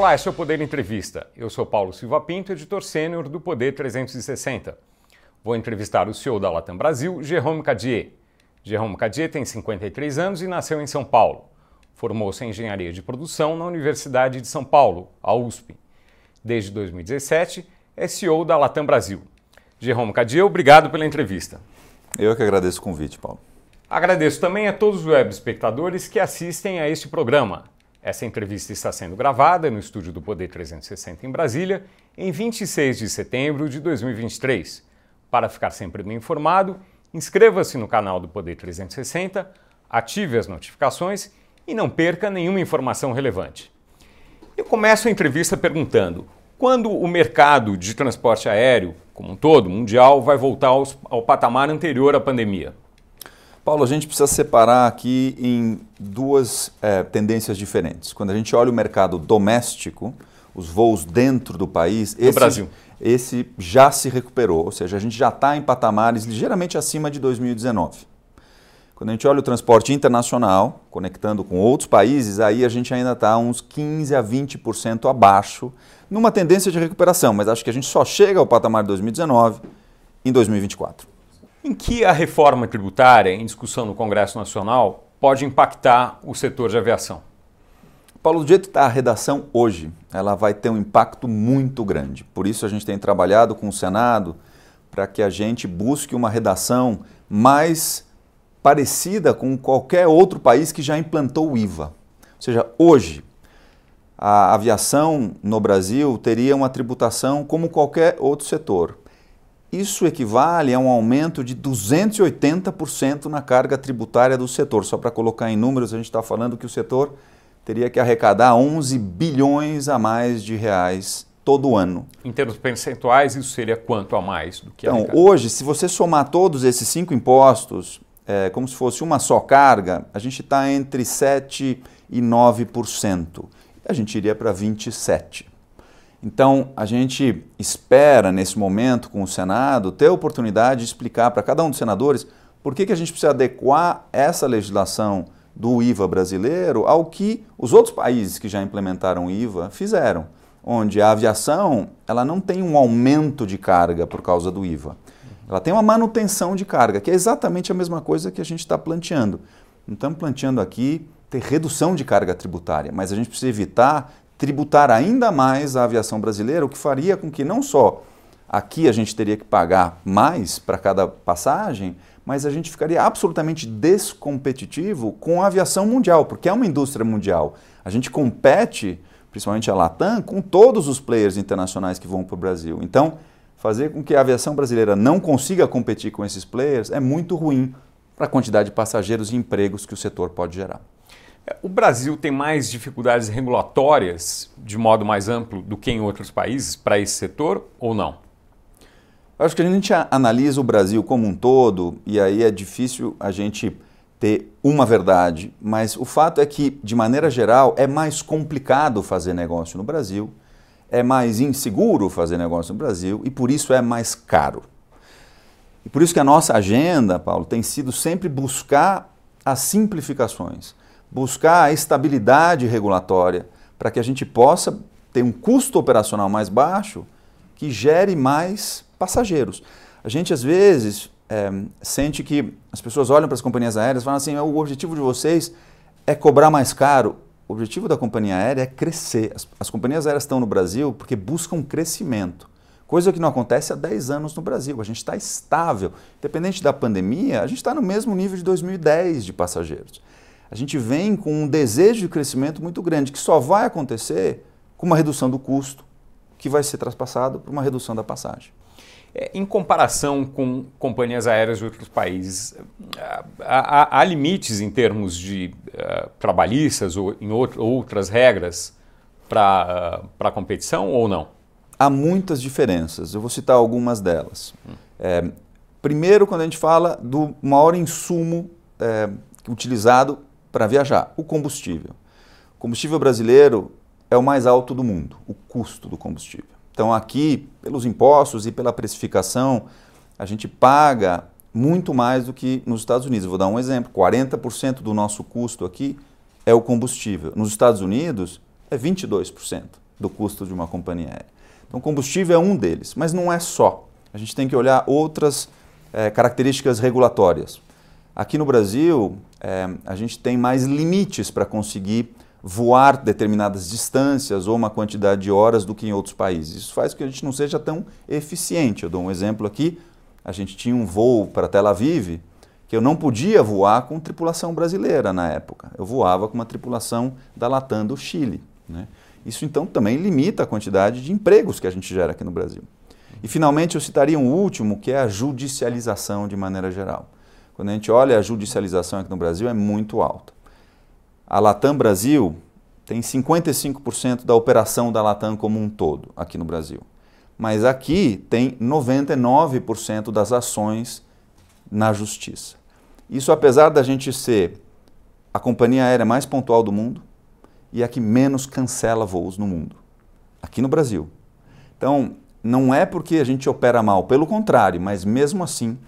Olá, esse é o Poder Entrevista. Eu sou Paulo Silva Pinto, editor sênior do Poder 360. Vou entrevistar o CEO da Latam Brasil, Jerome Cadier. Jerome Cadier tem 53 anos e nasceu em São Paulo. Formou-se em Engenharia de Produção na Universidade de São Paulo, a USP. Desde 2017, é CEO da Latam Brasil. Jerome Cadier, obrigado pela entrevista. Eu que agradeço o convite, Paulo. Agradeço também a todos os web espectadores que assistem a este programa. Essa entrevista está sendo gravada no estúdio do Poder 360 em Brasília, em 26 de setembro de 2023. Para ficar sempre bem informado, inscreva-se no canal do Poder 360, ative as notificações e não perca nenhuma informação relevante. Eu começo a entrevista perguntando: quando o mercado de transporte aéreo, como um todo, mundial, vai voltar aos, ao patamar anterior à pandemia? Paulo, a gente precisa separar aqui em duas é, tendências diferentes. Quando a gente olha o mercado doméstico, os voos dentro do país, esse, Brasil. esse já se recuperou, ou seja, a gente já está em patamares ligeiramente acima de 2019. Quando a gente olha o transporte internacional, conectando com outros países, aí a gente ainda está uns 15 a 20% abaixo, numa tendência de recuperação, mas acho que a gente só chega ao patamar de 2019 em 2024 em que a reforma tributária em discussão no Congresso Nacional pode impactar o setor de aviação? Paulo, do jeito que está a redação hoje, ela vai ter um impacto muito grande. Por isso a gente tem trabalhado com o Senado para que a gente busque uma redação mais parecida com qualquer outro país que já implantou o IVA. Ou seja, hoje a aviação no Brasil teria uma tributação como qualquer outro setor. Isso equivale a um aumento de 280% na carga tributária do setor. Só para colocar em números, a gente está falando que o setor teria que arrecadar 11 bilhões a mais de reais todo ano. Em termos percentuais, isso seria quanto a mais do que Então, hoje, se você somar todos esses cinco impostos, é, como se fosse uma só carga, a gente está entre 7% e 9%. A gente iria para 27%. Então, a gente espera, nesse momento, com o Senado, ter a oportunidade de explicar para cada um dos senadores por que, que a gente precisa adequar essa legislação do IVA brasileiro ao que os outros países que já implementaram o IVA fizeram, onde a aviação ela não tem um aumento de carga por causa do IVA. Ela tem uma manutenção de carga, que é exatamente a mesma coisa que a gente está planteando. Não estamos planteando aqui ter redução de carga tributária, mas a gente precisa evitar tributar ainda mais a aviação brasileira, o que faria com que não só aqui a gente teria que pagar mais para cada passagem, mas a gente ficaria absolutamente descompetitivo com a aviação mundial, porque é uma indústria mundial. A gente compete, principalmente a Latam, com todos os players internacionais que vão para o Brasil. Então, fazer com que a aviação brasileira não consiga competir com esses players é muito ruim para a quantidade de passageiros e empregos que o setor pode gerar. O Brasil tem mais dificuldades regulatórias, de modo mais amplo, do que em outros países para esse setor ou não? Eu acho que a gente analisa o Brasil como um todo e aí é difícil a gente ter uma verdade, mas o fato é que, de maneira geral, é mais complicado fazer negócio no Brasil, é mais inseguro fazer negócio no Brasil e por isso é mais caro. E por isso que a nossa agenda, Paulo, tem sido sempre buscar as simplificações buscar a estabilidade regulatória para que a gente possa ter um custo operacional mais baixo que gere mais passageiros. A gente às vezes é, sente que as pessoas olham para as companhias aéreas e falam assim: o objetivo de vocês é cobrar mais caro. O objetivo da companhia aérea é crescer. As, as companhias aéreas estão no Brasil porque buscam crescimento. Coisa que não acontece há 10 anos no Brasil. A gente está estável. Independente da pandemia, a gente está no mesmo nível de 2010 de passageiros a gente vem com um desejo de crescimento muito grande, que só vai acontecer com uma redução do custo, que vai ser traspassado por uma redução da passagem. É, em comparação com companhias aéreas de outros países, há, há, há limites em termos de uh, trabalhistas ou em outro, outras regras para uh, a competição ou não? Há muitas diferenças, eu vou citar algumas delas. Hum. É, primeiro, quando a gente fala do maior insumo é, utilizado para viajar? O combustível. O combustível brasileiro é o mais alto do mundo, o custo do combustível. Então, aqui, pelos impostos e pela precificação, a gente paga muito mais do que nos Estados Unidos. vou dar um exemplo: 40% do nosso custo aqui é o combustível. Nos Estados Unidos, é 22%. do custo de uma companhia aérea. Então, combustível é um deles, mas não é só. A gente tem que olhar outras é, características regulatórias. Aqui no Brasil, é, a gente tem mais limites para conseguir voar determinadas distâncias ou uma quantidade de horas do que em outros países. Isso faz com que a gente não seja tão eficiente. Eu dou um exemplo aqui. A gente tinha um voo para Tel Aviv que eu não podia voar com tripulação brasileira na época. Eu voava com uma tripulação da Latam do Chile. Né? Isso então também limita a quantidade de empregos que a gente gera aqui no Brasil. E finalmente eu citaria um último, que é a judicialização de maneira geral. Quando a gente olha a judicialização aqui no Brasil, é muito alta. A Latam Brasil tem 55% da operação da Latam como um todo aqui no Brasil. Mas aqui tem 99% das ações na justiça. Isso apesar da gente ser a companhia aérea mais pontual do mundo e a que menos cancela voos no mundo, aqui no Brasil. Então, não é porque a gente opera mal, pelo contrário, mas mesmo assim,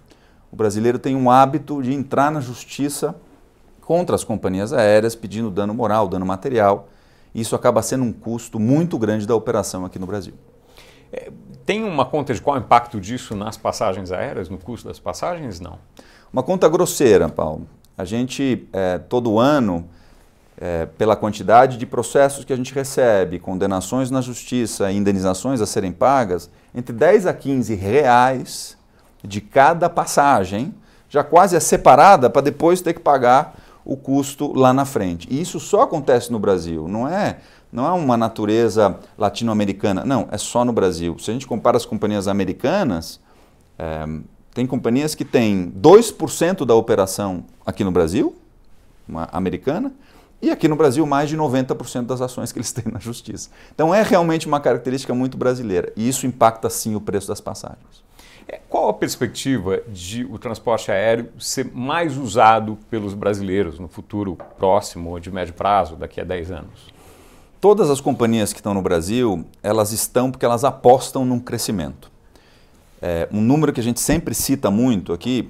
o brasileiro tem um hábito de entrar na justiça contra as companhias aéreas pedindo dano moral, dano material. Isso acaba sendo um custo muito grande da operação aqui no Brasil. É, tem uma conta de qual é o impacto disso nas passagens aéreas, no custo das passagens? Não. Uma conta grosseira, Paulo. A gente, é, todo ano, é, pela quantidade de processos que a gente recebe, condenações na justiça, indenizações a serem pagas, entre 10 a 15 reais de cada passagem, já quase é separada para depois ter que pagar o custo lá na frente. E isso só acontece no Brasil, não é, não é uma natureza latino-americana, não, é só no Brasil. Se a gente compara as companhias americanas, é, tem companhias que têm 2% da operação aqui no Brasil, uma americana, e aqui no Brasil mais de 90% das ações que eles têm na justiça. Então é realmente uma característica muito brasileira, e isso impacta sim o preço das passagens. É, qual a perspectiva de o transporte aéreo ser mais usado pelos brasileiros no futuro próximo ou de médio prazo, daqui a 10 anos? Todas as companhias que estão no Brasil, elas estão porque elas apostam num crescimento. É, um número que a gente sempre cita muito aqui,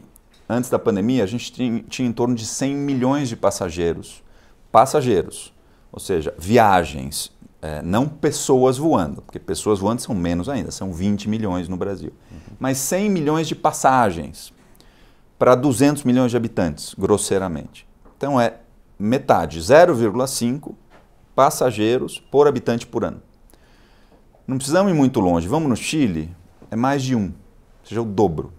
antes da pandemia, a gente tinha, tinha em torno de 100 milhões de passageiros. Passageiros, ou seja, viagens é, não pessoas voando, porque pessoas voando são menos ainda, são 20 milhões no Brasil. Uhum. Mas 100 milhões de passagens para 200 milhões de habitantes, grosseiramente. Então é metade, 0,5 passageiros por habitante por ano. Não precisamos ir muito longe. Vamos no Chile, é mais de um, ou seja, o dobro.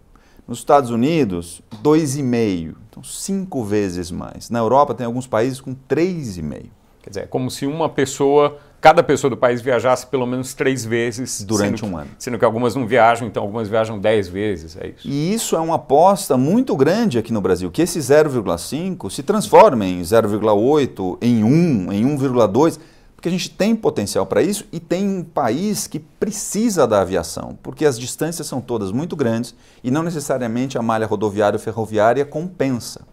Nos Estados Unidos, 2,5, então cinco vezes mais. Na Europa tem alguns países com 3,5. Quer dizer, é como se uma pessoa cada pessoa do país viajasse pelo menos três vezes. Durante um ano. Sendo que algumas não viajam, então algumas viajam dez vezes, é isso. E isso é uma aposta muito grande aqui no Brasil, que esse 0,5 se transforme em 0,8, em 1, em 1,2, porque a gente tem potencial para isso e tem um país que precisa da aviação, porque as distâncias são todas muito grandes e não necessariamente a malha rodoviária ou ferroviária compensa.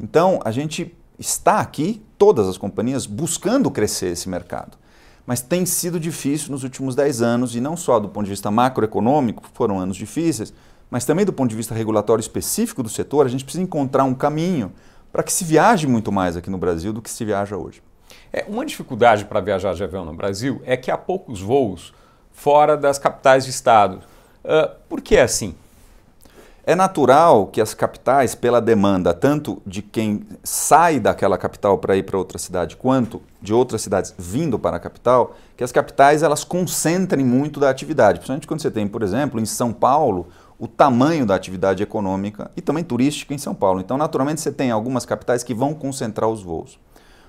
Então, a gente está aqui, todas as companhias, buscando crescer esse mercado mas tem sido difícil nos últimos 10 anos, e não só do ponto de vista macroeconômico, foram anos difíceis, mas também do ponto de vista regulatório específico do setor, a gente precisa encontrar um caminho para que se viaje muito mais aqui no Brasil do que se viaja hoje. É, uma dificuldade para viajar de avião no Brasil é que há poucos voos fora das capitais de estado. Uh, por que é assim? É natural que as capitais, pela demanda tanto de quem sai daquela capital para ir para outra cidade, quanto de outras cidades vindo para a capital, que as capitais elas concentrem muito da atividade. Principalmente quando você tem, por exemplo, em São Paulo, o tamanho da atividade econômica e também turística em São Paulo. Então, naturalmente, você tem algumas capitais que vão concentrar os voos.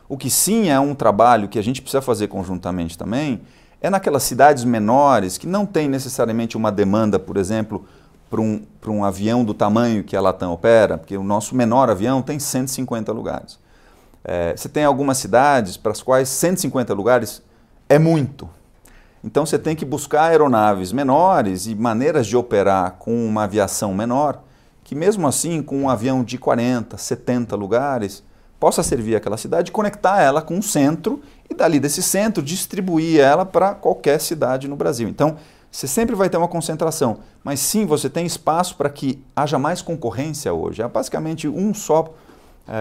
O que sim é um trabalho que a gente precisa fazer conjuntamente também é naquelas cidades menores que não tem necessariamente uma demanda, por exemplo, para um, um avião do tamanho que a Latam opera, porque o nosso menor avião tem 150 lugares. É, você tem algumas cidades para as quais 150 lugares é muito. Então você tem que buscar aeronaves menores e maneiras de operar com uma aviação menor, que mesmo assim, com um avião de 40, 70 lugares, possa servir aquela cidade, conectar ela com o centro e dali desse centro distribuir ela para qualquer cidade no Brasil. Então, você sempre vai ter uma concentração, mas sim você tem espaço para que haja mais concorrência hoje. É basicamente um só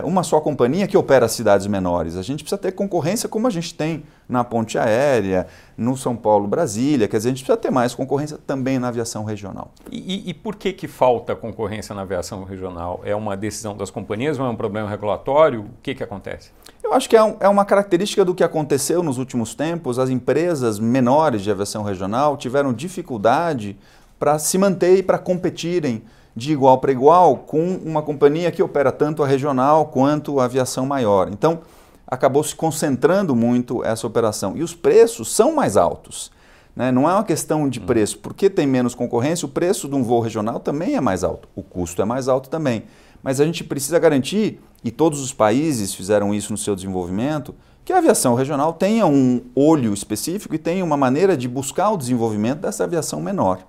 uma só companhia que opera cidades menores. A gente precisa ter concorrência como a gente tem na ponte aérea, no São Paulo, Brasília. Quer dizer, a gente precisa ter mais concorrência também na aviação regional. E, e, por que, que falta concorrência na aviação regional? É uma decisão das companhias ou é um problema regulatório? O que, que acontece? Eu acho que é, um, é uma característica do que aconteceu nos últimos tempos. As empresas menores de aviação regional tiveram dificuldade para se manter e para competirem de igual para igual com uma companhia que opera tanto a regional quanto a aviação maior. Então, acabou se concentrando muito essa operação. E os preços são mais altos. Né? Não é uma questão de hum. preço. Porque tem menos concorrência, o preço de um voo regional também é mais alto. O custo é mais alto também. Mas a gente precisa garantir, e todos os países fizeram isso no seu desenvolvimento, que a aviação regional tenha um olho específico e tenha uma maneira de buscar o desenvolvimento dessa aviação menor.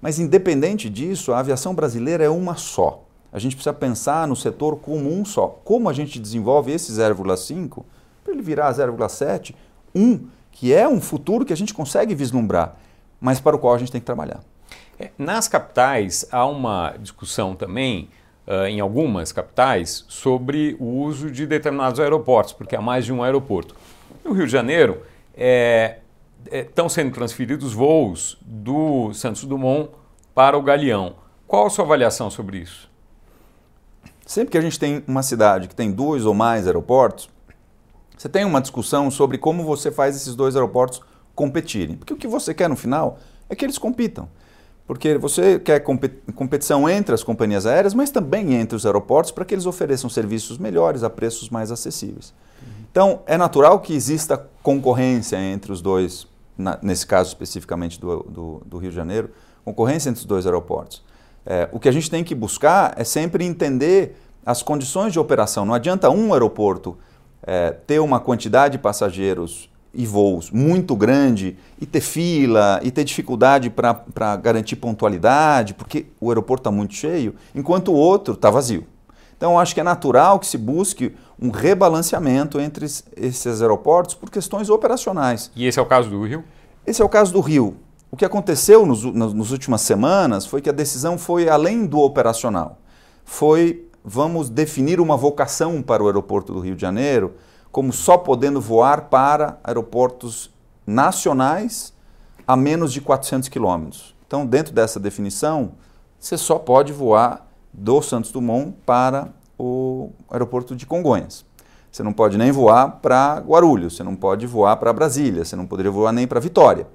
Mas, independente disso, a aviação brasileira é uma só. A gente precisa pensar no setor como um só. Como a gente desenvolve esse 0,5 para ele virar 0,7, um que é um futuro que a gente consegue vislumbrar, mas para o qual a gente tem que trabalhar. É, nas capitais, há uma discussão também, uh, em algumas capitais, sobre o uso de determinados aeroportos, porque há mais de um aeroporto. No Rio de Janeiro, é, estão é, sendo transferidos voos do Santos Dumont para o Galeão. Qual a sua avaliação sobre isso? Sempre que a gente tem uma cidade que tem dois ou mais aeroportos, você tem uma discussão sobre como você faz esses dois aeroportos competirem. Porque o que você quer no final é que eles compitam. Porque você quer competição entre as companhias aéreas, mas também entre os aeroportos para que eles ofereçam serviços melhores a preços mais acessíveis. Então, é natural que exista concorrência entre os dois, na, nesse caso especificamente do, do, do, Rio de Janeiro, concorrência entre os dois aeroportos. É, o que a gente tem que buscar é sempre entender as condições de operação. Não adianta um aeroporto é, ter uma quantidade de passageiros e voos muito grande e ter fila e ter dificuldade para garantir pontualidade, porque o aeroporto está muito cheio, enquanto o outro está vazio. Então, acho que é natural que se busque um rebalanceamento entre esses aeroportos por questões operacionais. E esse é o caso do Rio? Esse é o caso do Rio. O que aconteceu nos, nas últimas semanas foi que a decisão foi além do operacional. Foi, vamos definir uma vocação para o aeroporto do Rio de Janeiro, como só podendo voar para aeroportos nacionais a menos de 400 quilômetros. Então, dentro dessa definição, você só pode voar do Santos Dumont para o aeroporto de Congonhas. Você não pode nem voar para Guarulhos, você não pode voar para Brasília, você não poderia voar nem para Vitória.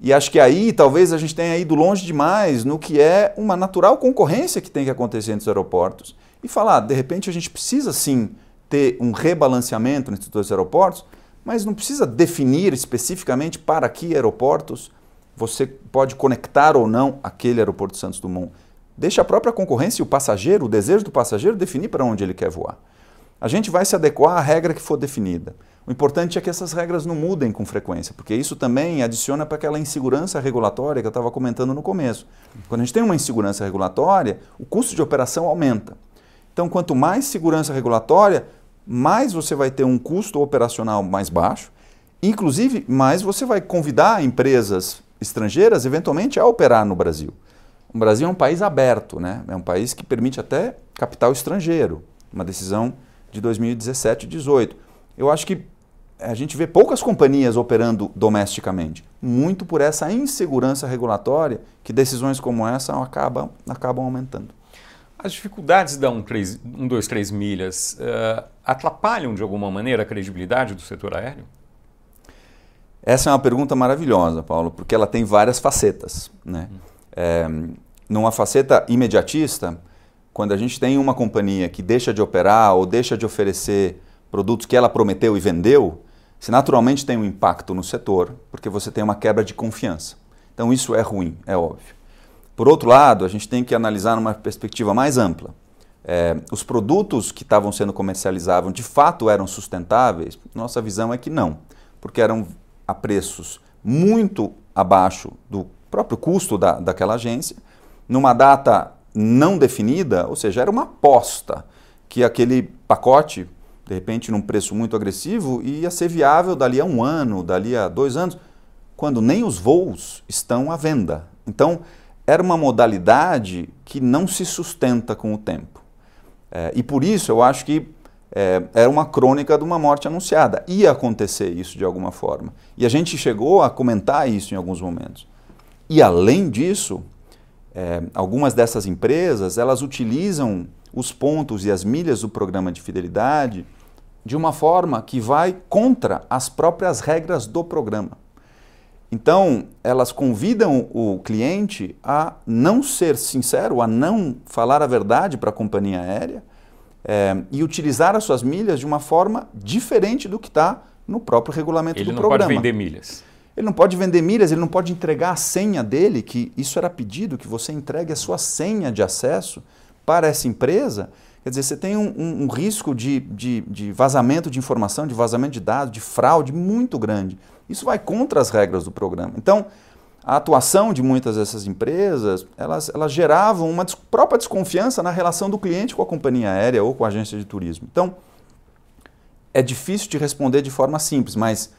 E acho que aí talvez a gente tenha ido longe demais no que é uma natural concorrência que tem que acontecer entre os aeroportos. E falar, de repente a gente precisa sim ter um rebalanceamento entre os dois aeroportos, mas não precisa definir especificamente para que aeroportos você pode conectar ou não aquele aeroporto Santos Dumont. Deixa a própria concorrência e o passageiro, o desejo do passageiro, definir para onde ele quer voar. A gente vai se adequar à regra que for definida. O importante é que essas regras não mudem com frequência, porque isso também adiciona para aquela insegurança regulatória que eu estava comentando no começo. Quando a gente tem uma insegurança regulatória, o custo de operação aumenta. Então, quanto mais segurança regulatória, mais você vai ter um custo operacional mais baixo, inclusive mais você vai convidar empresas estrangeiras eventualmente a operar no Brasil. O Brasil é um país aberto, né? é um país que permite até capital estrangeiro, uma decisão de 2017 e 2018. Eu acho que a gente vê poucas companhias operando domesticamente, muito por essa insegurança regulatória que decisões como essa acabam, acabam aumentando. As dificuldades da 123 milhas uh, atrapalham de alguma maneira a credibilidade do setor aéreo? Essa é uma pergunta maravilhosa, Paulo, porque ela tem várias facetas. Né? Hum. É, numa faceta imediatista, quando a gente tem uma companhia que deixa de operar ou deixa de oferecer produtos que ela prometeu e vendeu, se naturalmente tem um impacto no setor, porque você tem uma quebra de confiança. Então isso é ruim, é óbvio. Por outro lado, a gente tem que analisar numa perspectiva mais ampla. É, os produtos que estavam sendo comercializados de fato eram sustentáveis? Nossa visão é que não, porque eram a preços muito abaixo do próprio custo da, daquela agência, numa data não definida, ou seja, era uma aposta que aquele pacote, de repente, num preço muito agressivo, ia ser viável dali a um ano, dali a dois anos, quando nem os voos estão à venda. Então, era uma modalidade que não se sustenta com o tempo. É, e por isso eu acho que é, era uma crônica de uma morte anunciada. Ia acontecer isso de alguma forma. E a gente chegou a comentar isso em alguns momentos. E além disso, é, algumas dessas empresas elas utilizam os pontos e as milhas do programa de fidelidade de uma forma que vai contra as próprias regras do programa. Então, elas convidam o cliente a não ser sincero, a não falar a verdade para a companhia aérea é, e utilizar as suas milhas de uma forma diferente do que está no próprio regulamento ele do programa. Ele não pode vender milhas. Ele não pode vender milhas, ele não pode entregar a senha dele, que isso era pedido, que você entregue a sua senha de acesso para essa empresa. Quer dizer, você tem um, um, um risco de, de, de vazamento de informação, de vazamento de dados, de fraude muito grande. Isso vai contra as regras do programa. Então, a atuação de muitas dessas empresas, elas, elas geravam uma des própria desconfiança na relação do cliente com a companhia aérea ou com a agência de turismo. Então, é difícil de responder de forma simples, mas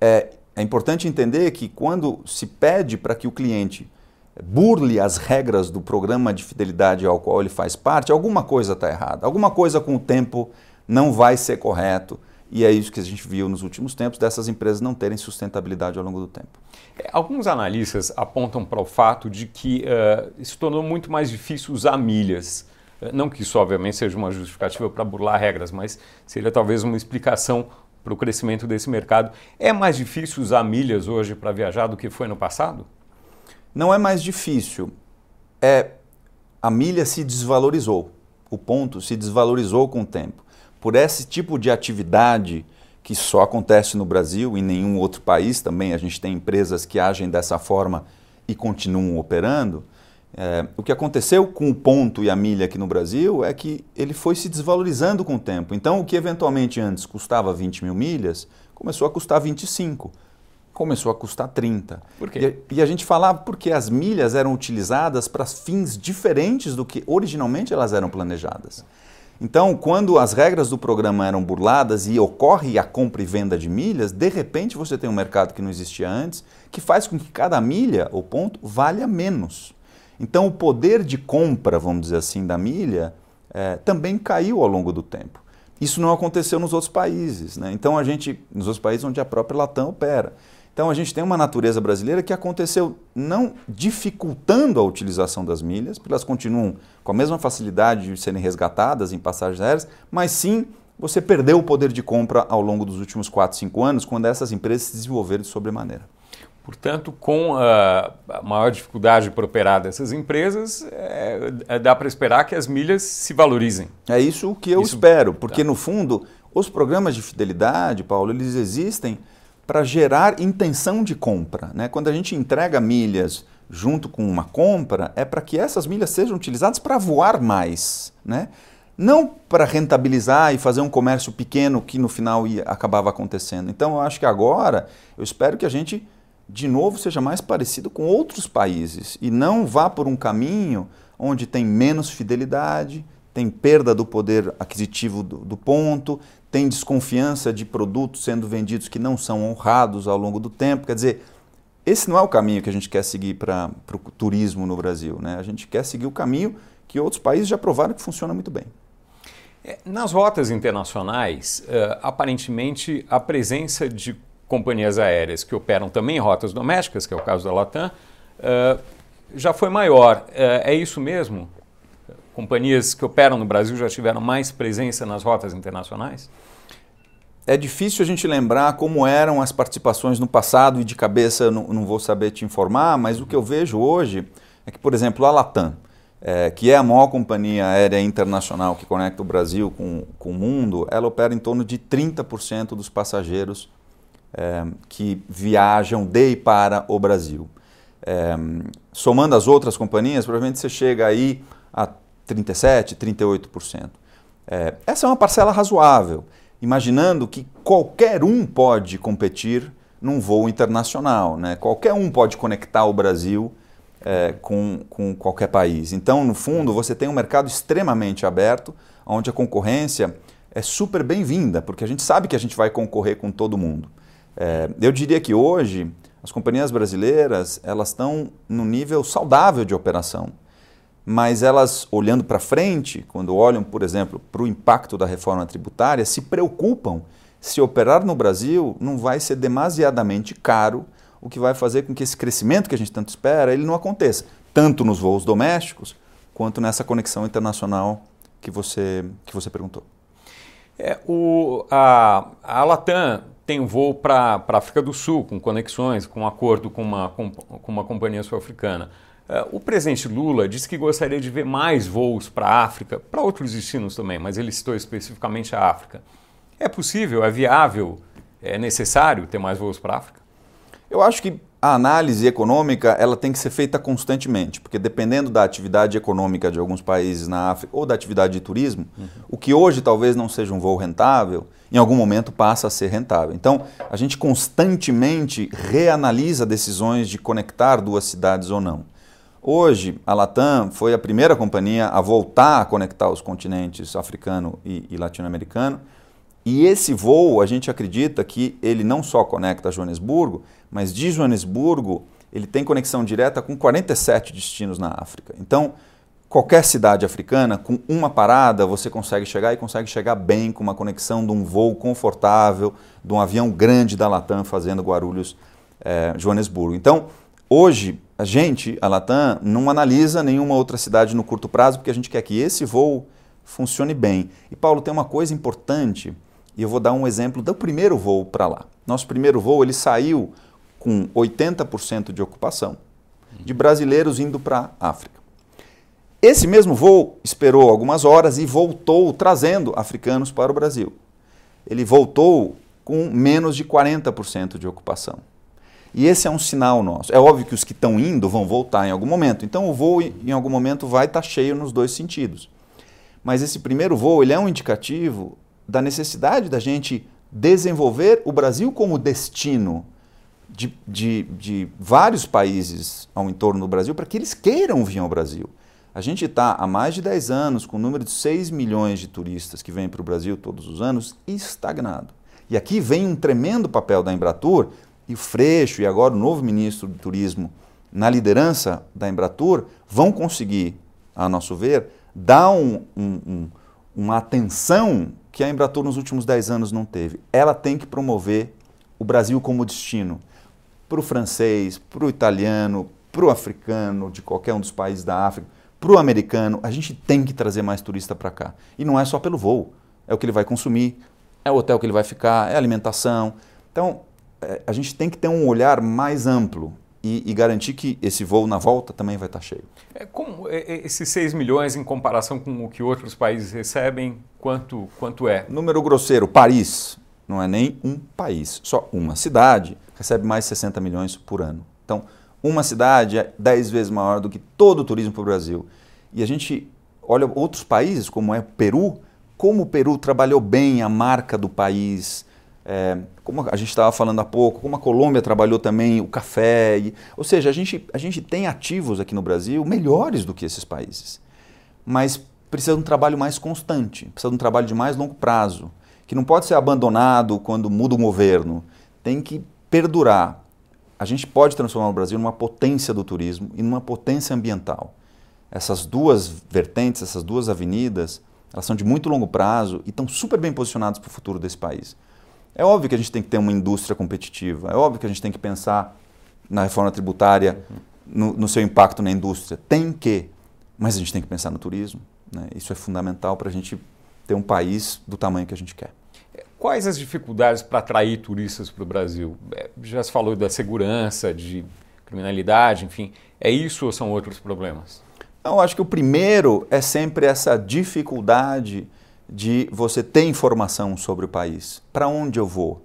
é, é importante entender que quando se pede para que o cliente burle as regras do programa de fidelidade ao qual ele faz parte, alguma coisa está errada. Alguma coisa com o tempo não vai ser correto. E é isso que a gente viu nos últimos tempos, dessas empresas não terem sustentabilidade ao longo do tempo. É, alguns analistas apontam para o fato de que uh, se tornou muito mais difícil usar milhas. Uh, não que isso, obviamente, seja uma justificativa para burlar regras, mas seria talvez uma explicação para o crescimento desse mercado. É mais difícil usar milhas hoje para viajar do que foi no passado? Não é mais difícil. É a milha se desvalorizou. O ponto se desvalorizou com o tempo por esse tipo de atividade que só acontece no Brasil e em nenhum outro país também, a gente tem empresas que agem dessa forma e continuam operando. É, o que aconteceu com o ponto e a milha aqui no Brasil é que ele foi se desvalorizando com o tempo. Então, o que eventualmente antes custava 20 mil milhas, começou a custar 25, começou a custar 30. Por quê? E, e a gente falava porque as milhas eram utilizadas para fins diferentes do que originalmente elas eram planejadas. Então, quando as regras do programa eram burladas e ocorre a compra e venda de milhas, de repente você tem um mercado que não existia antes, que faz com que cada milha ou ponto valha menos. Então, o poder de compra, vamos dizer assim, da milha é, também caiu ao longo do tempo. Isso não aconteceu nos outros países. Né? Então, a gente, nos outros países onde a própria Latam opera. Então a gente tem uma natureza brasileira que aconteceu não dificultando a utilização das milhas, porque elas continuam com a mesma facilidade de serem resgatadas em passagens aéreas, mas sim você perdeu o poder de compra ao longo dos últimos 4, 5 anos, quando essas empresas se desenvolveram de sobremaneira. Portanto, com a maior dificuldade para operar dessas empresas, é, é, dá para esperar que as milhas se valorizem. É isso que eu isso... espero, porque tá. no fundo, os programas de fidelidade, Paulo, eles existem para gerar intenção de compra. Né? Quando a gente entrega milhas junto com uma compra, é para que essas milhas sejam utilizadas para voar mais. Né? Não para rentabilizar e fazer um comércio pequeno que no final ia, acabava acontecendo. Então eu acho que agora, eu espero que a gente, de novo, seja mais parecido com outros países e não vá por um caminho onde tem menos fidelidade, tem perda do poder aquisitivo do, do ponto, tem desconfiança de produtos sendo vendidos que não são honrados ao longo do tempo. Quer dizer, esse não é o caminho que a gente quer seguir para o turismo no Brasil. Né? A gente quer seguir o caminho que outros países já provaram que funciona muito bem. É, nas rotas internacionais, uh, aparentemente a presença de companhias aéreas que operam também em rotas domésticas, que é o caso da Latam, uh, já foi maior. Uh, é isso mesmo? companhias que operam no Brasil já tiveram mais presença nas rotas internacionais? É difícil a gente lembrar como eram as participações no passado e de cabeça não, não vou saber te informar, mas o que eu vejo hoje é que, por exemplo, a Latam, é, que é a maior companhia aérea internacional que conecta o Brasil com, com o mundo, ela opera em torno de 30% dos passageiros é, que viajam de e para o Brasil. É, somando as outras companhias, provavelmente você chega aí a 37%, 38%. É, essa é uma parcela razoável, imaginando que qualquer um pode competir num voo internacional. Né? Qualquer um pode conectar o Brasil é, com, com qualquer país. Então, no fundo, você tem um mercado extremamente aberto, onde a concorrência é super bem-vinda, porque a gente sabe que a gente vai concorrer com todo mundo. É, eu diria que hoje as companhias brasileiras elas estão no nível saudável de operação mas elas, olhando para frente, quando olham, por exemplo, para o impacto da reforma tributária, se preocupam se operar no Brasil não vai ser demasiadamente caro, o que vai fazer com que esse crescimento que a gente tanto espera, ele não aconteça, tanto nos voos domésticos, quanto nessa conexão internacional que você, que você perguntou. É, o, a, a Latam tem um voo para a África do Sul, com conexões, com um acordo com uma, com, com uma companhia sul-africana. É, o presidente Lula disse que gostaria de ver mais voos para a África, para outros destinos também, mas ele citou especificamente a África. É possível, é viável, é necessário ter mais voos para a África? Eu acho que a análise econômica ela tem que ser feita constantemente, porque dependendo da atividade econômica de alguns países na África ou da atividade de turismo, uhum. o que hoje talvez não seja um voo rentável, em algum momento passa a ser rentável. Então, a gente constantemente reanalisa decisões de conectar duas cidades ou não. Hoje, a Latam foi a primeira companhia a voltar a conectar os continentes africano e, e latino-americano. E esse voo, a gente acredita que ele não só conecta Joanesburgo, mas de Joanesburgo ele tem conexão direta com 47 destinos na África. Então, qualquer cidade africana, com uma parada, você consegue chegar e consegue chegar bem com uma conexão de um voo confortável, de um avião grande da Latam fazendo Guarulhos, é, Joanesburgo. Então, hoje, a gente, a Latam, não analisa nenhuma outra cidade no curto prazo, porque a gente quer que esse voo funcione bem. E, Paulo, tem uma coisa importante e eu vou dar um exemplo do primeiro voo para lá. Nosso primeiro voo ele saiu com 80% de ocupação de brasileiros indo para a África. Esse mesmo voo esperou algumas horas e voltou trazendo africanos para o Brasil. Ele voltou com menos de 40% de ocupação. E esse é um sinal nosso. É óbvio que os que estão indo vão voltar em algum momento. Então o voo em algum momento vai estar tá cheio nos dois sentidos. Mas esse primeiro voo ele é um indicativo da necessidade da gente desenvolver o Brasil como destino de, de, de vários países ao entorno do Brasil para que eles queiram vir ao Brasil. A gente está há mais de 10 anos com o número de 6 milhões de turistas que vêm para o Brasil todos os anos estagnado. E aqui vem um tremendo papel da Embratur e o Freixo e agora o novo ministro do Turismo na liderança da Embratur vão conseguir, a nosso ver, dar um, um, um, uma atenção que a Embratur nos últimos 10 anos não teve. Ela tem que promover o Brasil como destino para o francês, para o italiano, para o africano, de qualquer um dos países da África, para o americano. A gente tem que trazer mais turista para cá. E não é só pelo voo, é o que ele vai consumir, é o hotel que ele vai ficar, é a alimentação. Então, é, a gente tem que ter um olhar mais amplo e, e, garantir que esse voo na volta também vai estar cheio. É, como é, é esses 6 milhões em comparação com o que outros países recebem, quanto, quanto é? Número grosseiro, Paris não é nem um país, só uma cidade recebe mais de 60 milhões por ano. Então, uma cidade é 10 vezes maior do que todo o turismo para o Brasil. E a gente olha outros países, como é o Peru, como o Peru trabalhou bem a marca do país, é, como a gente estava falando há pouco, como a Colômbia trabalhou também o café. E, ou seja, a gente, a gente tem ativos aqui no Brasil melhores do que esses países. Mas precisa de um trabalho mais constante, precisa de um trabalho de mais longo prazo, que não pode ser abandonado quando muda o governo. Tem que perdurar. A gente pode transformar o Brasil numa potência do turismo e numa potência ambiental. Essas duas vertentes, essas duas avenidas, elas são de muito longo prazo e estão super bem posicionadas para o futuro desse país. É óbvio que a gente tem que ter uma indústria competitiva, é óbvio que a gente tem que pensar na reforma tributária, no, no seu impacto na indústria. Tem que, mas a gente tem que pensar no turismo. Né? Isso é fundamental para a gente ter um país do tamanho que a gente quer. Quais as dificuldades para atrair turistas para o Brasil? É, já se falou da segurança, de criminalidade, enfim. É isso ou são outros problemas? Eu acho que o primeiro é sempre essa dificuldade de você ter informação sobre o país. Para onde eu vou?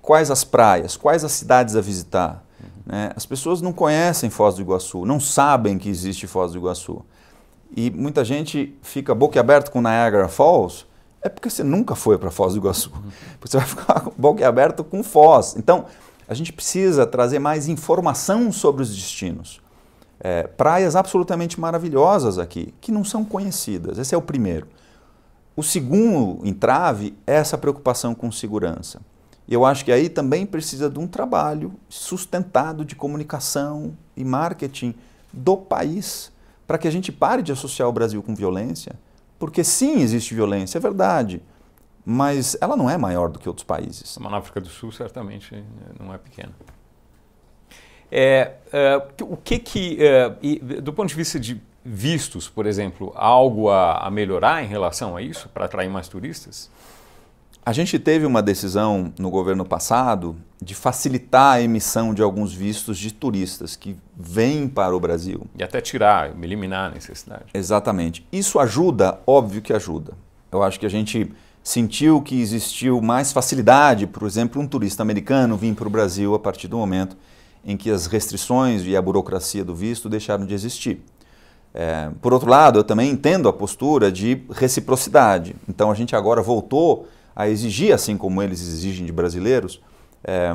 Quais as praias? Quais as cidades a visitar? Uhum. Né? As pessoas não conhecem Foz do Iguaçu, não sabem que existe Foz do Iguaçu. E muita gente fica boca aberta com Niagara Falls, é porque você nunca foi para Foz do Iguaçu. Uhum. Você vai ficar boca aberta com Foz. Então, a gente precisa trazer mais informação sobre os destinos. É, praias absolutamente maravilhosas aqui, que não são conhecidas. Esse é o primeiro. O segundo entrave é essa preocupação com segurança. E eu acho que aí também precisa de um trabalho sustentado de comunicação e marketing do país para que a gente pare de associar o Brasil com violência, porque sim, existe violência, é verdade, mas ela não é maior do que outros países. Mas na África do Sul certamente não é pequena. É, é, o que que, é, do ponto de vista de vistos, por exemplo, algo a, a melhorar em relação a isso para atrair mais turistas? A gente teve uma decisão no governo passado de facilitar a emissão de alguns vistos de turistas que vêm para o Brasil. E até tirar, eliminar a necessidade. Exatamente. Isso ajuda? Óbvio que ajuda. Eu acho que a gente sentiu que existiu mais facilidade, por exemplo, um turista americano vir para o Brasil a partir do momento em que as restrições e a burocracia do visto deixaram de existir. É, por outro lado, eu também entendo a postura de reciprocidade. Então a gente agora voltou a exigir, assim como eles exigem de brasileiros, é,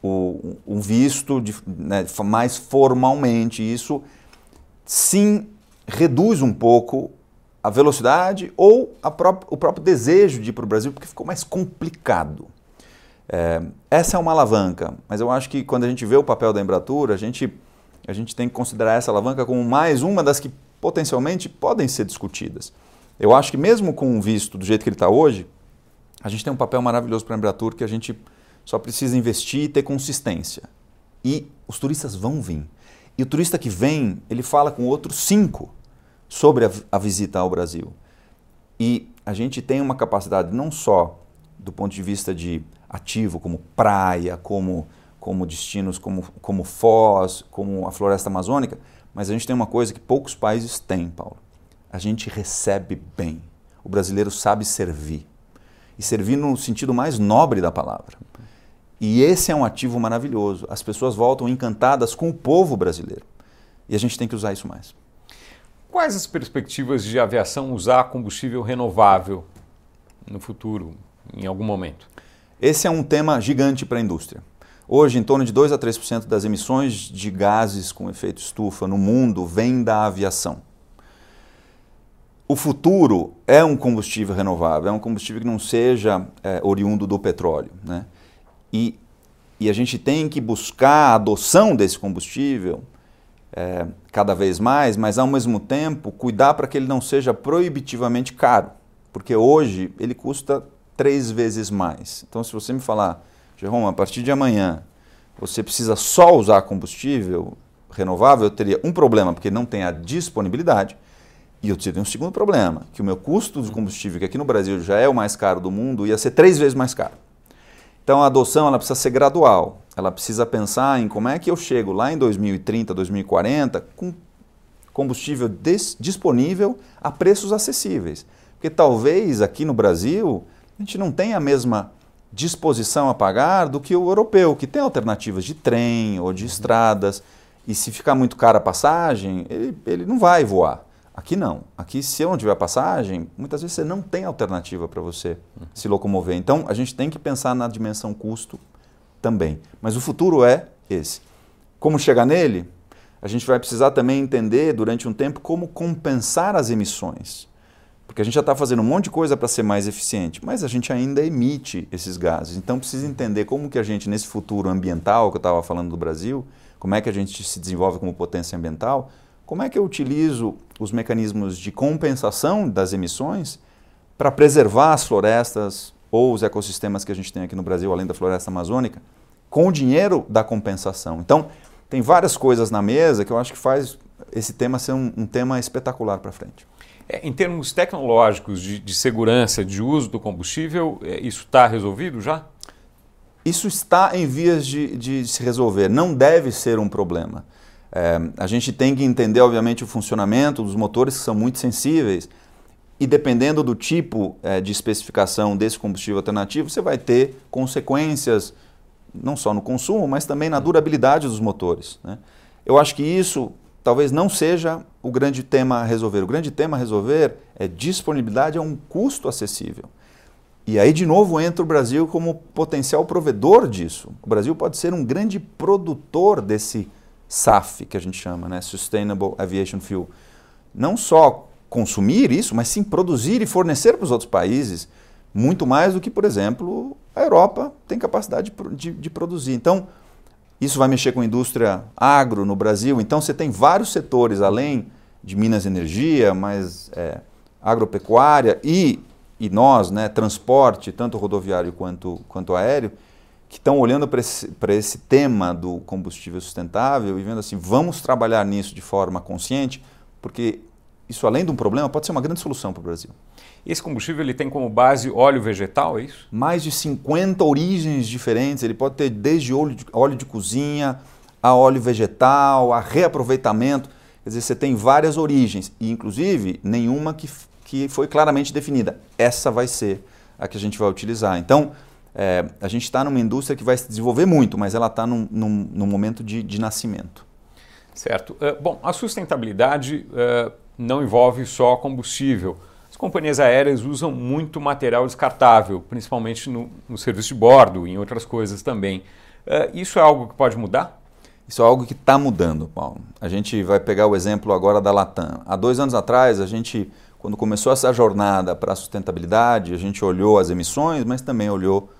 o, um visto de, né, mais formalmente. Isso sim reduz um pouco a velocidade ou a pró o próprio desejo de ir para o Brasil, porque ficou mais complicado. É, essa é uma alavanca, mas eu acho que quando a gente vê o papel da Embratur, a gente, a gente tem que considerar essa alavanca como mais uma das que potencialmente podem ser discutidas. Eu acho que mesmo com o visto do jeito que ele está hoje, a gente tem um papel maravilhoso para a Embratur que a gente só precisa investir e ter consistência. E os turistas vão vir. E o turista que vem, ele fala com outros cinco sobre a, a visita ao Brasil. E a gente tem uma capacidade não só do ponto de vista de ativo, como praia, como, como destinos como, como Foz, como a floresta amazônica, mas a gente tem uma coisa que poucos países têm, Paulo. A gente recebe bem. O brasileiro sabe servir e servir no sentido mais nobre da palavra. E esse é um ativo maravilhoso. As pessoas voltam encantadas com o povo brasileiro. E a gente tem que usar isso mais. Quais as perspectivas de aviação usar combustível renovável no futuro, em algum momento? Esse é um tema gigante para a indústria. Hoje, em torno de 2 a 3% das emissões de gases com efeito estufa no mundo vem da aviação o futuro é um combustível renovável, é um combustível que não seja é, oriundo do petróleo. Né? E, e a gente tem que buscar a adoção desse combustível é, cada vez mais, mas ao mesmo tempo cuidar para que ele não seja proibitivamente caro, porque hoje ele custa três vezes mais. Então, se você me falar, Jerome, a partir de amanhã você precisa só usar combustível renovável, eu teria um problema, porque não tem a disponibilidade e eu tive um segundo problema, que o meu custo de combustível, que aqui no Brasil já é o mais caro do mundo, ia ser três vezes mais caro. Então a adoção ela precisa ser gradual. Ela precisa pensar em como é que eu chego lá em 2030, 2040 com combustível disponível a preços acessíveis. Porque talvez aqui no Brasil a gente não tenha a mesma disposição a pagar do que o europeu, que tem alternativas de trem ou de estradas. E se ficar muito cara a passagem, ele, ele não vai voar. Aqui não. Aqui, se eu não tiver passagem, muitas vezes você não tem alternativa para você uhum. se locomover. Então, a gente tem que pensar na dimensão custo também. Mas o futuro é esse. Como chegar nele? A gente vai precisar também entender durante um tempo como compensar as emissões. Porque a gente já está fazendo um monte de coisa para ser mais eficiente, mas a gente ainda emite esses gases. Então precisa entender como que a gente, nesse futuro ambiental que eu estava falando do Brasil, como é que a gente se desenvolve como potência ambiental, como é que eu utilizo os mecanismos de compensação das emissões para preservar as florestas ou os ecossistemas que a gente tem aqui no Brasil, além da floresta amazônica, com o dinheiro da compensação? Então, tem várias coisas na mesa que eu acho que faz esse tema ser um, um tema espetacular para frente. É, em termos tecnológicos de, de, segurança de uso do combustível, é, isso está resolvido já? Isso está em vias de, de se resolver. Não deve ser um problema. É, a gente tem que entender, obviamente, o funcionamento dos motores que são muito sensíveis e dependendo do tipo é, de especificação desse combustível alternativo, você vai ter consequências não só no consumo, mas também na durabilidade dos motores. Né? Eu acho que isso talvez não seja o grande tema a resolver. O grande tema a resolver é disponibilidade a um custo acessível. E aí, de novo, entra o Brasil como potencial provedor disso. O Brasil pode ser um grande produtor desse SAF, que a gente chama, né? Sustainable Aviation Fuel. Não só consumir isso, mas sim produzir e fornecer para os outros países muito mais do que, por exemplo, a Europa tem capacidade de, de, de produzir. Então, isso vai mexer com a indústria agro no Brasil. Então, você tem vários setores, além de Minas Energia, mais é, agropecuária e, e nós, né, transporte, tanto rodoviário quanto, quanto aéreo, que estão olhando para esse, esse tema do combustível sustentável e vendo assim, vamos trabalhar nisso de forma consciente, porque isso, além de um problema, pode ser uma grande solução para o Brasil. Esse combustível ele tem como base óleo vegetal, é isso? Mais de 50 origens diferentes. Ele pode ter desde óleo de, óleo de cozinha, a óleo vegetal, a reaproveitamento. Quer dizer, você tem várias origens, e inclusive nenhuma que, que foi claramente definida. Essa vai ser a que a gente vai utilizar. Então, é, a gente está numa indústria que vai se desenvolver muito, mas ela está num, num, num, momento de, de nascimento. Certo. Uh, bom, a sustentabilidade uh, não envolve só combustível. As companhias aéreas usam muito material descartável, principalmente no, no serviço de bordo e em outras coisas também. Uh, isso é algo que pode mudar? Isso é algo que está mudando, Paulo. A gente vai pegar o exemplo agora da Latam. Há dois anos atrás, a gente, quando começou essa jornada para a sustentabilidade, a gente olhou as emissões, mas também olhou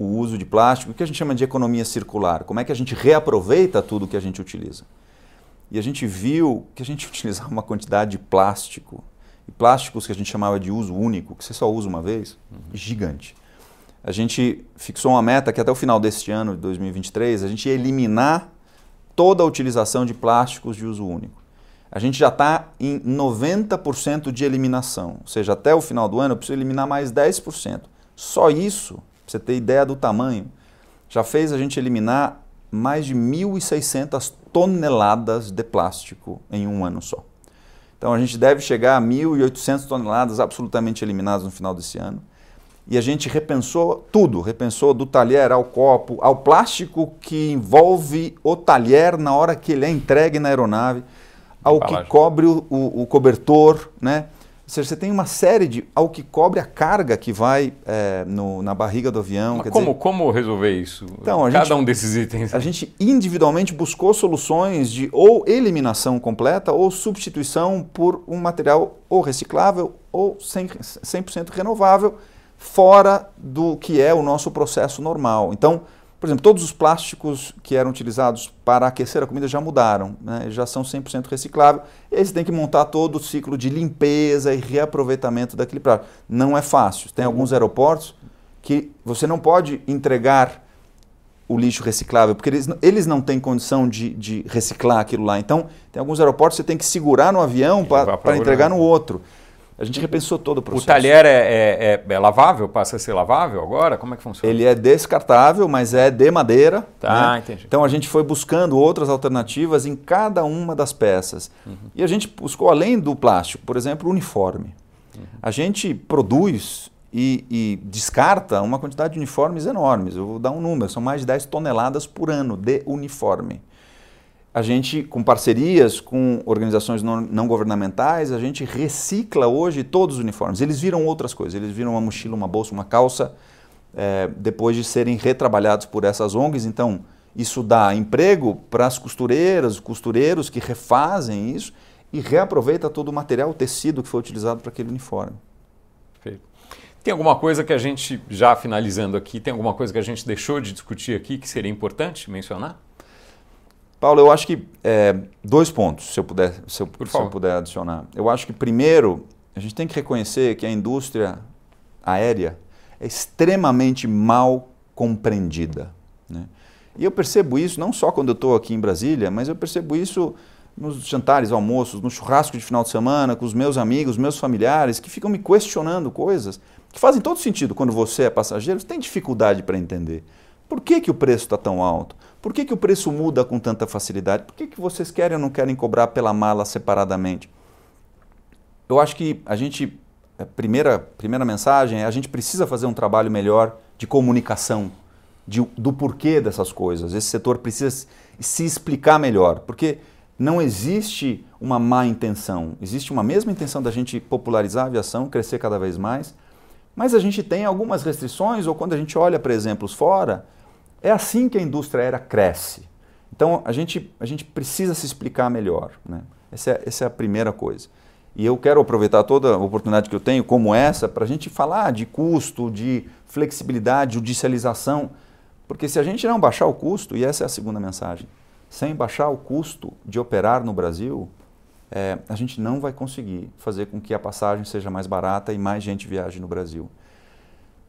o uso de plástico, o que a gente chama de economia circular. Como é que a gente reaproveita tudo que a gente utiliza? E a gente viu que a gente utilizava uma quantidade de plástico, e plásticos que a gente chamava de uso único, que você só usa uma vez, uhum. gigante. A gente fixou uma meta que até o final deste ano, de 2023, a gente ia eliminar toda a utilização de plásticos de uso único. A gente já está em 90% de eliminação, ou seja, até o final do ano eu preciso eliminar mais 10%. Só isso você ter ideia do tamanho, já fez a gente eliminar mais de 1.600 toneladas de plástico em um ano só. Então a gente deve chegar a 1.800 toneladas absolutamente eliminadas no final desse ano. E a gente repensou tudo, repensou do talher ao copo, ao plástico que envolve o talher na hora que ele é entregue na aeronave, ao que cobre o, o, o cobertor, né? Ou seja, você tem uma série de. ao que cobre a carga que vai é, no, na barriga do avião. Como, dizer, como resolver isso? Então, Cada gente, um desses itens. A gente individualmente buscou soluções de ou eliminação completa ou substituição por um material ou reciclável ou 100%, 100 renovável, fora do que é o nosso processo normal. Então, por exemplo, todos os plásticos que eram utilizados para aquecer a comida já mudaram, né? já são 100% recicláveis. Eles têm que montar todo o ciclo de limpeza e reaproveitamento daquele plástico. Não é fácil. Tem alguns aeroportos que você não pode entregar o lixo reciclável, porque eles, eles não têm condição de, de reciclar aquilo lá. Então, tem alguns aeroportos que você tem que segurar no avião para entregar no outro. A gente repensou todo o processo. O talher é, é, é, é, lavável? Passa a ser lavável agora? Como é que funciona? Ele é descartável, mas é de madeira. Tá, né? entendi. Então a gente foi buscando outras alternativas em cada uma das peças. Uhum. E a gente buscou, além do plástico, por exemplo, o uniforme. Uhum. A gente produz e, e, descarta uma quantidade de uniformes enormes. Eu vou dar um número, são mais de 10 toneladas por ano de uniforme a gente, com parcerias com organizações não, governamentais, a gente recicla hoje todos os uniformes. Eles viram outras coisas, eles viram uma mochila, uma bolsa, uma calça, é, depois de serem retrabalhados por essas ONGs. Então, isso dá emprego para as costureiras, os costureiros que refazem isso e reaproveita todo o material, o tecido que foi utilizado para aquele uniforme. Perfeito. Tem alguma coisa que a gente, já finalizando aqui, tem alguma coisa que a gente deixou de discutir aqui que seria importante mencionar? Paulo, eu acho que é, dois pontos, se eu, puder, se, eu, se eu puder adicionar. Eu acho que, primeiro, a gente tem que reconhecer que a indústria aérea é extremamente mal compreendida. Né? E eu percebo isso não só quando eu estou aqui em Brasília, mas eu percebo isso nos jantares, almoços, no churrasco de final de semana, com os meus amigos, meus familiares, que ficam me questionando coisas que fazem todo sentido quando você é passageiro, você tem dificuldade para entender. Por que, que o preço está tão alto? Por que, que o preço muda com tanta facilidade? Por que, que vocês querem ou não querem cobrar pela mala separadamente? Eu acho que a gente, a primeira, primeira mensagem é a gente precisa fazer um trabalho melhor de comunicação, de, do porquê dessas coisas. Esse setor precisa se explicar melhor, porque não existe uma má intenção, existe uma mesma intenção da gente popularizar a aviação, crescer cada vez mais, mas a gente tem algumas restrições, ou quando a gente olha para exemplos fora, é assim que a indústria aérea cresce. Então a gente, a gente precisa se explicar melhor. Né? Essa, é, essa é a primeira coisa. E eu quero aproveitar toda a oportunidade que eu tenho, como essa, para a gente falar de custo, de flexibilidade, judicialização. Porque se a gente não baixar o custo, e essa é a segunda mensagem, sem baixar o custo de operar no Brasil, é, a gente não vai conseguir fazer com que a passagem seja mais barata e mais gente viaje no Brasil.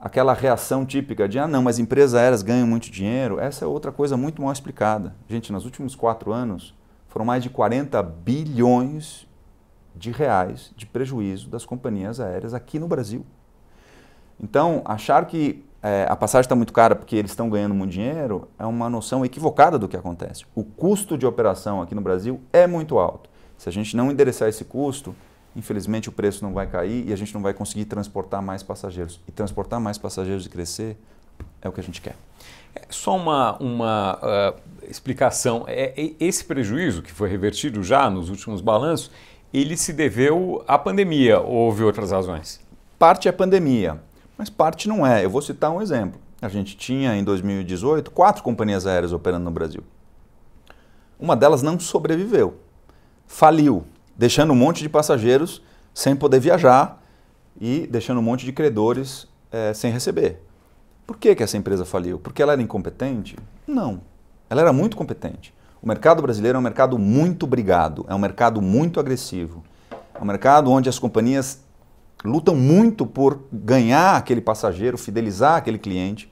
Aquela reação típica de, ah, não, mas empresas aéreas ganham muito dinheiro, essa é outra coisa muito mal explicada. Gente, nos últimos quatro anos, foram mais de 40 bilhões de reais de prejuízo das companhias aéreas aqui no Brasil. Então, achar que é, a passagem está muito cara porque eles estão ganhando muito dinheiro é uma noção equivocada do que acontece. O custo de operação aqui no Brasil é muito alto. Se a gente não endereçar esse custo, infelizmente o preço não vai cair e a gente não vai conseguir transportar mais passageiros. E transportar mais passageiros e crescer é o que a gente quer. É só uma, uma uh, explicação. É, é, esse prejuízo que foi revertido já nos últimos balanços, ele se deveu à pandemia ou houve outras razões? Parte é pandemia mas parte não é. Eu vou citar um exemplo. A gente tinha em 2018 quatro companhias aéreas operando no Brasil. Uma delas não sobreviveu, faliu, deixando um monte de passageiros sem poder viajar e deixando um monte de credores é, sem receber. Por que, que essa empresa faliu? Porque ela era incompetente? Não. Ela era muito competente. O mercado brasileiro é um mercado muito brigado, é um mercado muito agressivo. É um mercado onde as companhias lutam muito por ganhar aquele passageiro, fidelizar aquele cliente.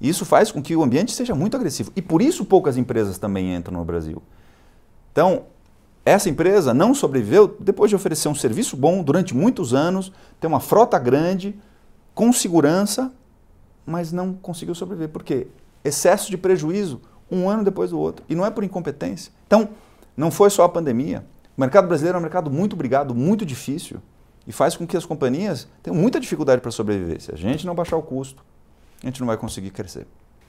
Isso faz com que o ambiente seja muito agressivo. E por isso poucas empresas também entram no Brasil. Então, essa empresa não sobreviveu depois de oferecer um serviço bom durante muitos anos, ter uma frota grande, com segurança, mas não conseguiu sobreviver. Por quê? Excesso de prejuízo, um ano depois do outro. E não é por incompetência. Então, não foi só a pandemia. O mercado brasileiro é um mercado muito brigado, muito difícil e faz com que as companhias tenham muita dificuldade para sobreviver. Se a gente não baixar o custo, a gente não vai conseguir crescer.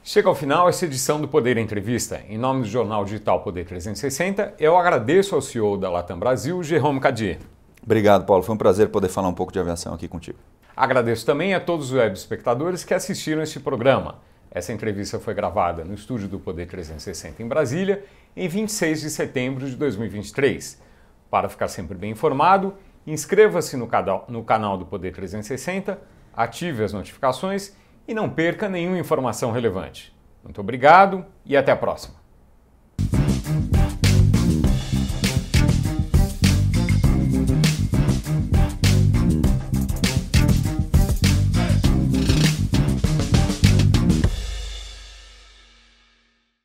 Chega ao final essa edição do Poder Entrevista. Em nome do jornal digital Poder 360, eu agradeço ao CEO da Latam Brasil, Jerome Cadier. Obrigado, Paulo. Foi um prazer poder falar um pouco de aviação aqui contigo. Agradeço também a todos os web espectadores que assistiram este programa. Essa entrevista foi gravada no estúdio do Poder 360 em Brasília, em 26 de setembro de 2023. Para ficar sempre bem informado, Inscreva-se no, no canal do Poder 360, ative as notificações e não perca nenhuma informação relevante. Muito obrigado e até a próxima.